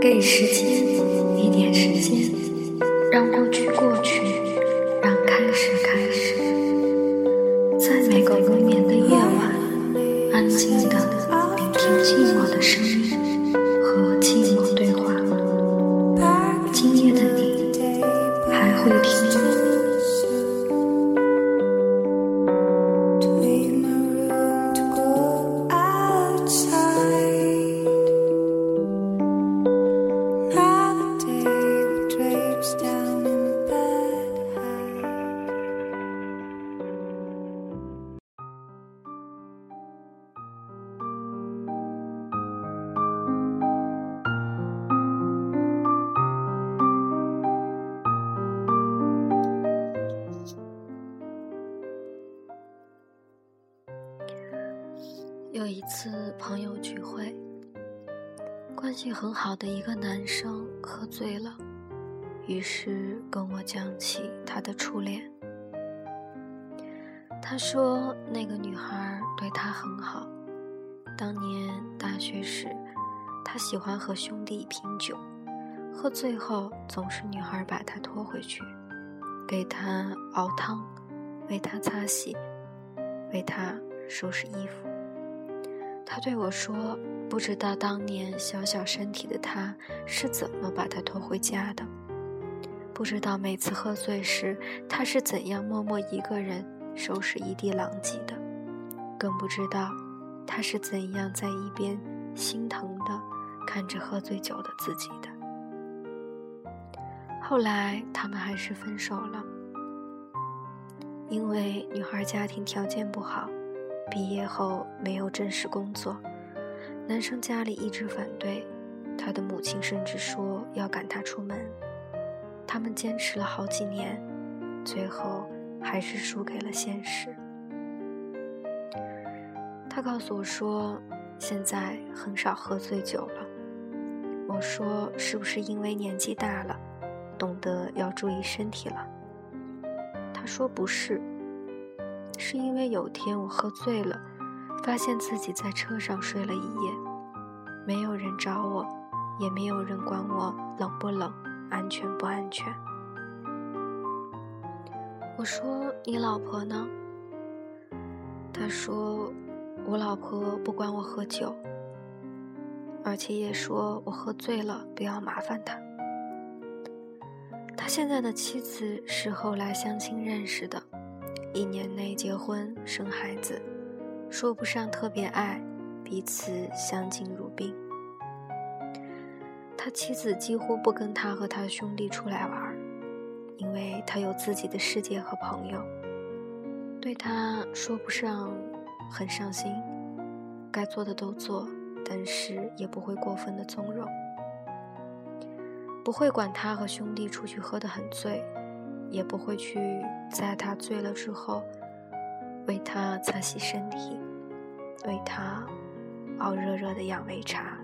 给时间一点时间，让过去过去，让开始开始。在每个无眠的夜晚，安静的聆听寂寞的声音，有一次朋友聚会，关系很好的一个男生喝醉了，于是跟我讲起他的初恋。他说那个女孩对他很好，当年大学时，他喜欢和兄弟品酒，喝醉后总是女孩把他拖回去，给他熬汤，为他擦洗，为他收拾衣服。他对我说：“不知道当年小小身体的他是怎么把他拖回家的，不知道每次喝醉时他是怎样默默一个人收拾一地狼藉的，更不知道他是怎样在一边心疼的看着喝醉酒的自己的。”后来他们还是分手了，因为女孩家庭条件不好。毕业后没有正式工作，男生家里一直反对，他的母亲甚至说要赶他出门。他们坚持了好几年，最后还是输给了现实。他告诉我说，现在很少喝醉酒了。我说，是不是因为年纪大了，懂得要注意身体了？他说不是。是因为有天我喝醉了，发现自己在车上睡了一夜，没有人找我，也没有人管我冷不冷、安全不安全。我说：“你老婆呢？”他说：“我老婆不管我喝酒，而且也说我喝醉了不要麻烦她。”他现在的妻子是后来相亲认识的。一年内结婚生孩子，说不上特别爱，彼此相敬如宾。他妻子几乎不跟他和他兄弟出来玩，因为他有自己的世界和朋友。对他说不上很上心，该做的都做，但是也不会过分的纵容，不会管他和兄弟出去喝得很醉。也不会去在他醉了之后为他擦洗身体，为他熬热热的养胃茶。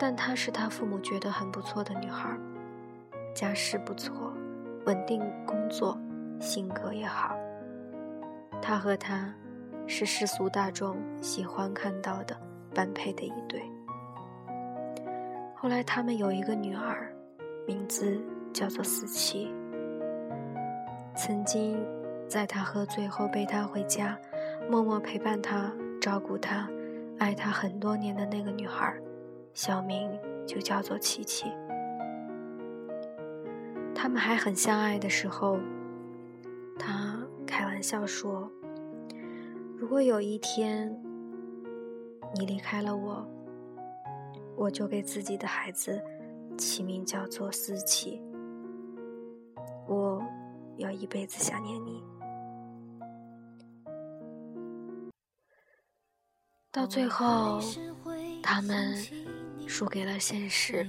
但她是他父母觉得很不错的女孩，家世不错，稳定工作，性格也好。他和她是世俗大众喜欢看到的般配的一对。后来他们有一个女儿，名字叫做思琪。曾经，在他喝醉后背他回家，默默陪伴他、照顾他、爱他很多年的那个女孩，小名就叫做琪琪。他们还很相爱的时候，他开玩笑说：“如果有一天你离开了我，我就给自己的孩子起名叫做思琪。”我。要一辈子想念你，到最后，他们输给了现实。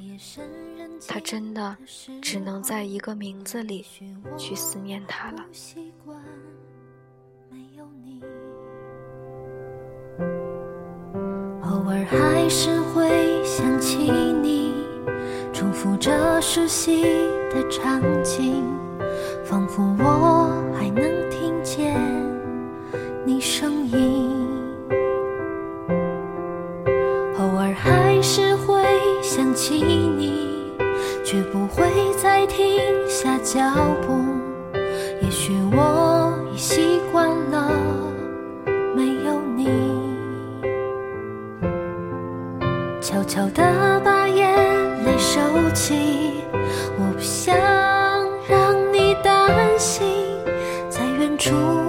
他真的只能在一个名字里去思念他了。偶尔还是会想起你，重复着熟悉的场景。仿佛我还能听见你声音。偶尔还是会想起你却不会再停下脚出。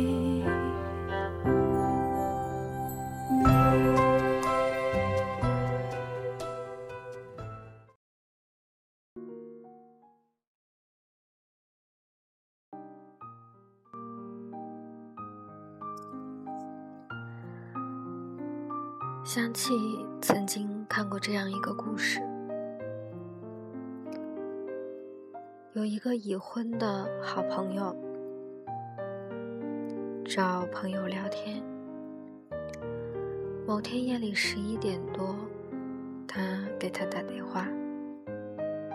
想起曾经看过这样一个故事，有一个已婚的好朋友找朋友聊天。某天夜里十一点多，他给他打电话，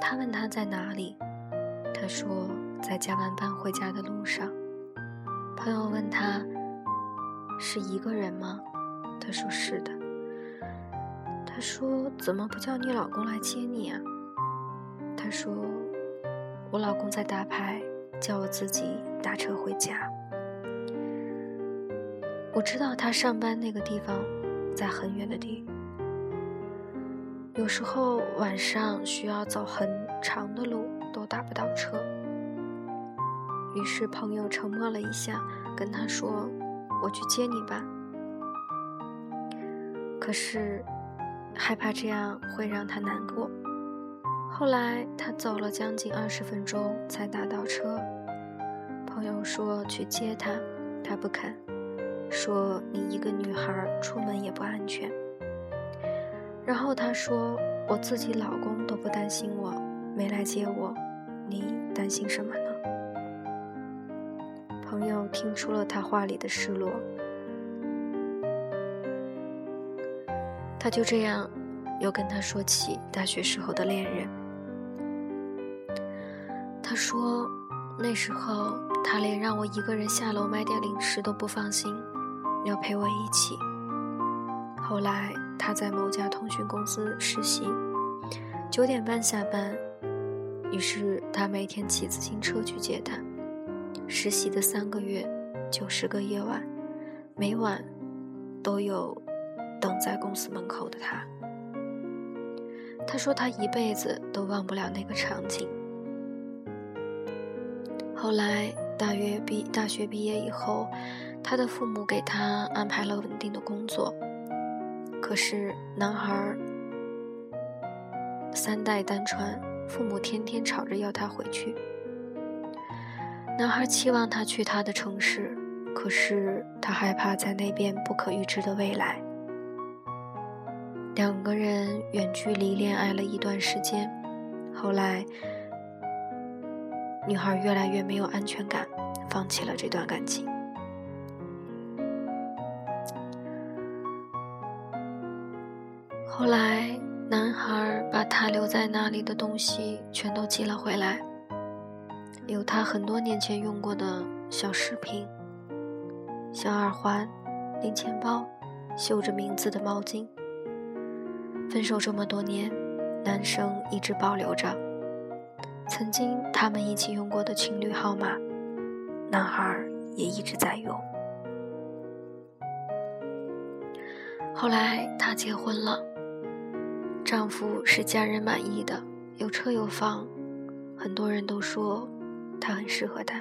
他问他在哪里，他说在加完班回家的路上。朋友问他是一个人吗？他说是的。他说：“怎么不叫你老公来接你啊？”他说：“我老公在打牌，叫我自己打车回家。”我知道他上班那个地方在很远的地，有时候晚上需要走很长的路都打不到车。于是朋友沉默了一下，跟他说：“我去接你吧。”可是。害怕这样会让他难过。后来他走了将近二十分钟才打到车。朋友说去接他，他不肯，说你一个女孩出门也不安全。然后他说我自己老公都不担心我，没来接我，你担心什么呢？朋友听出了他话里的失落。他就这样，又跟他说起大学时候的恋人。他说，那时候他连让我一个人下楼买点零食都不放心，要陪我一起。后来他在某家通讯公司实习，九点半下班，于是他每天骑自行车去接他。实习的三个月，九十个夜晚，每晚都有。等在公司门口的他，他说他一辈子都忘不了那个场景。后来大约毕大学毕业以后，他的父母给他安排了稳定的工作。可是男孩三代单传，父母天天吵着要他回去。男孩期望他去他的城市，可是他害怕在那边不可预知的未来。两个人远距离恋爱了一段时间，后来女孩越来越没有安全感，放弃了这段感情。后来男孩把他留在那里的东西全都寄了回来，有他很多年前用过的小饰品、小耳环、零钱包、绣着名字的毛巾。分手这么多年，男生一直保留着曾经他们一起用过的情侣号码，男孩也一直在用。后来她结婚了，丈夫是家人满意的，有车有房，很多人都说他很适合她。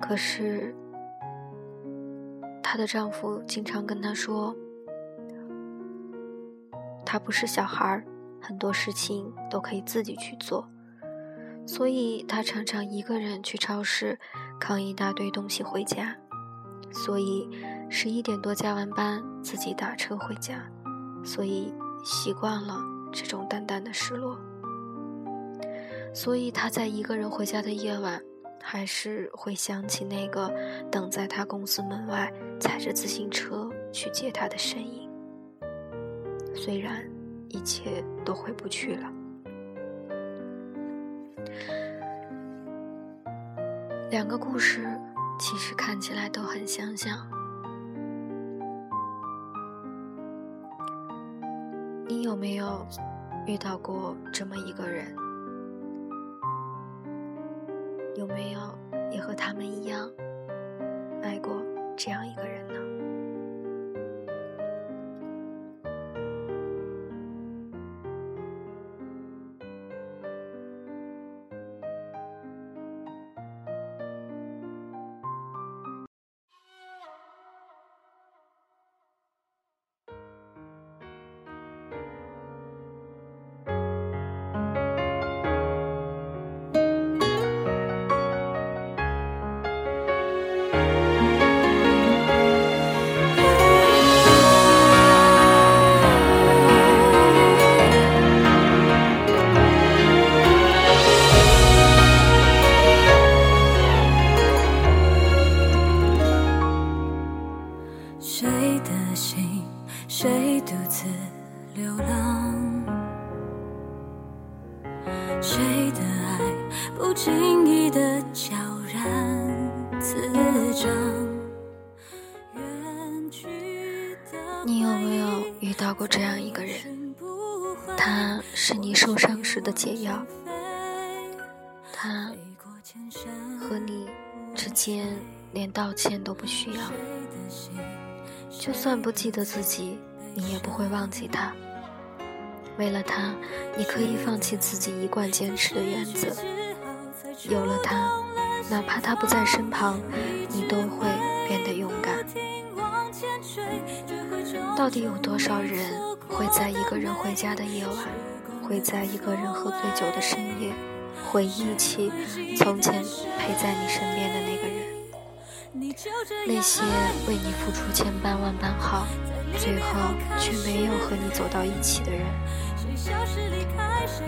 可是她的丈夫经常跟她说。他不是小孩儿，很多事情都可以自己去做。所以他常常一个人去超市扛一大堆东西回家，所以十一点多加完班自己打车回家，所以习惯了这种淡淡的失落。所以他在一个人回家的夜晚，还是会想起那个等在他公司门外踩着自行车去接他的身影。虽然一切都回不去了。两个故事其实看起来都很相像。你有没有遇到过这么一个人？有没有也和他们一样爱过这样一个人呢？他和你之间连道歉都不需要，就算不记得自己，你也不会忘记他。为了他，你可以放弃自己一贯坚持的原则。有了他，哪怕他不在身旁，你都会变得勇敢。到底有多少人会在一个人回家的夜晚，会在一个人喝醉酒的深夜，回忆起从前陪在你身边的那个人？那些为你付出千般万般好，最后却没有和你走到一起的人，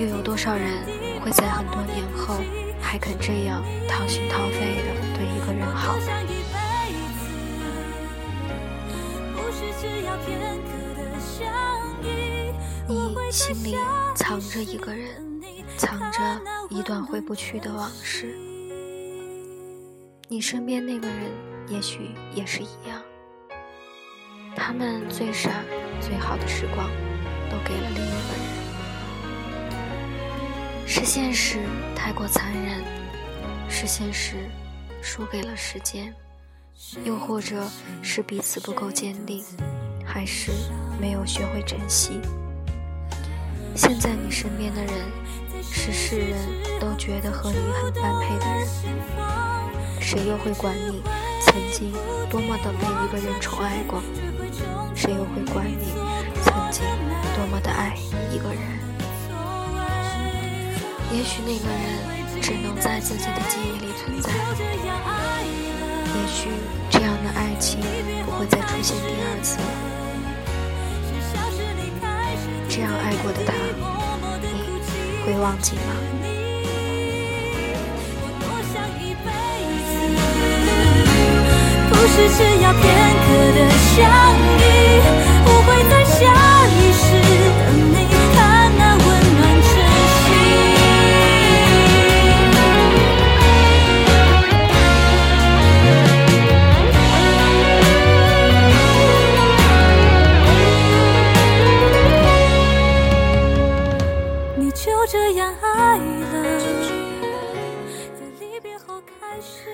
又有多少人会在很多年后还肯这样掏心掏肺的对一个人好？你心里藏着一个人，藏着一段回不去的往事。你身边那个人也许也是一样，他们最傻、最好的时光都给了另一个人。是现实太过残忍，是现实输给了时间，又或者是彼此不够坚定，还是没有学会珍惜。现在你身边的人，是世人都觉得和你很般配的人。谁又会管你曾经多么的被一个人宠爱过？谁又会管你曾经多么的爱一个人？也许那个人只能在自己的记忆里存在，也许这样的爱情不会再出现第二次。这样爱过的他，会忘记吗？不是只要片刻的相遇，不会再下一世这样爱了，在离别后开始。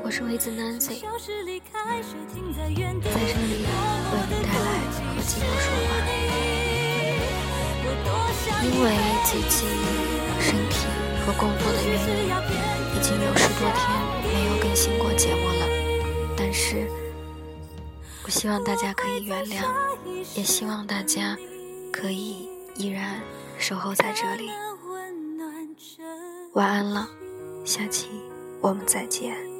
我是维子 Nancy，在这里为您带来和寂寞说话。因为自己身体和工作的原因，已经有十多天没有更新过节目了。但是，我希望大家可以原谅，也希望大家可以依然守候在这里。晚安了，下期我们再见。